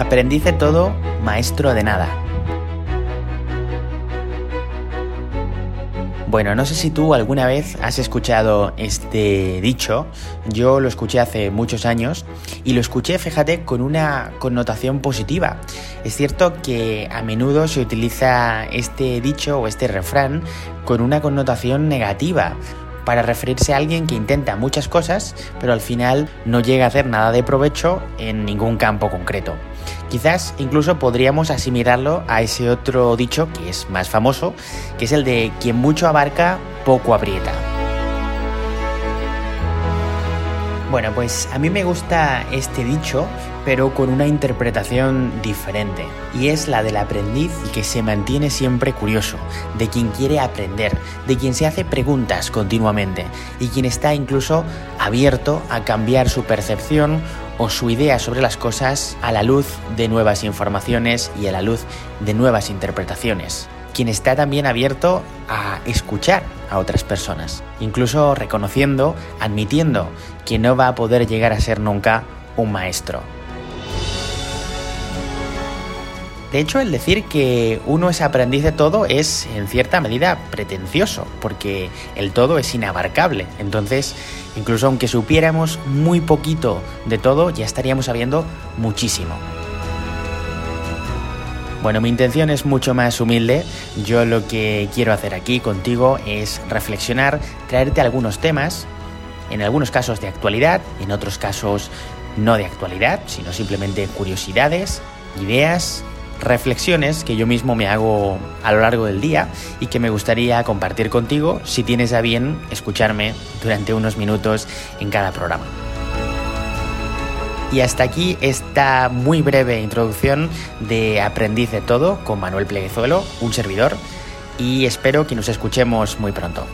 Aprendiz de todo, maestro de nada. Bueno, no sé si tú alguna vez has escuchado este dicho, yo lo escuché hace muchos años y lo escuché, fíjate, con una connotación positiva. Es cierto que a menudo se utiliza este dicho o este refrán con una connotación negativa para referirse a alguien que intenta muchas cosas, pero al final no llega a hacer nada de provecho en ningún campo concreto. Quizás incluso podríamos asimilarlo a ese otro dicho que es más famoso, que es el de quien mucho abarca, poco aprieta. Bueno, pues a mí me gusta este dicho, pero con una interpretación diferente, y es la del aprendiz que se mantiene siempre curioso, de quien quiere aprender, de quien se hace preguntas continuamente, y quien está incluso abierto a cambiar su percepción o su idea sobre las cosas a la luz de nuevas informaciones y a la luz de nuevas interpretaciones. Quien está también abierto a escuchar a otras personas, incluso reconociendo, admitiendo que no va a poder llegar a ser nunca un maestro. De hecho, el decir que uno es aprendiz de todo es en cierta medida pretencioso, porque el todo es inabarcable. Entonces, incluso aunque supiéramos muy poquito de todo, ya estaríamos sabiendo muchísimo. Bueno, mi intención es mucho más humilde. Yo lo que quiero hacer aquí contigo es reflexionar, traerte algunos temas, en algunos casos de actualidad, en otros casos no de actualidad, sino simplemente curiosidades, ideas, reflexiones que yo mismo me hago a lo largo del día y que me gustaría compartir contigo si tienes a bien escucharme durante unos minutos en cada programa. Y hasta aquí esta muy breve introducción de Aprendiz de Todo con Manuel Pleguezuelo, un servidor, y espero que nos escuchemos muy pronto.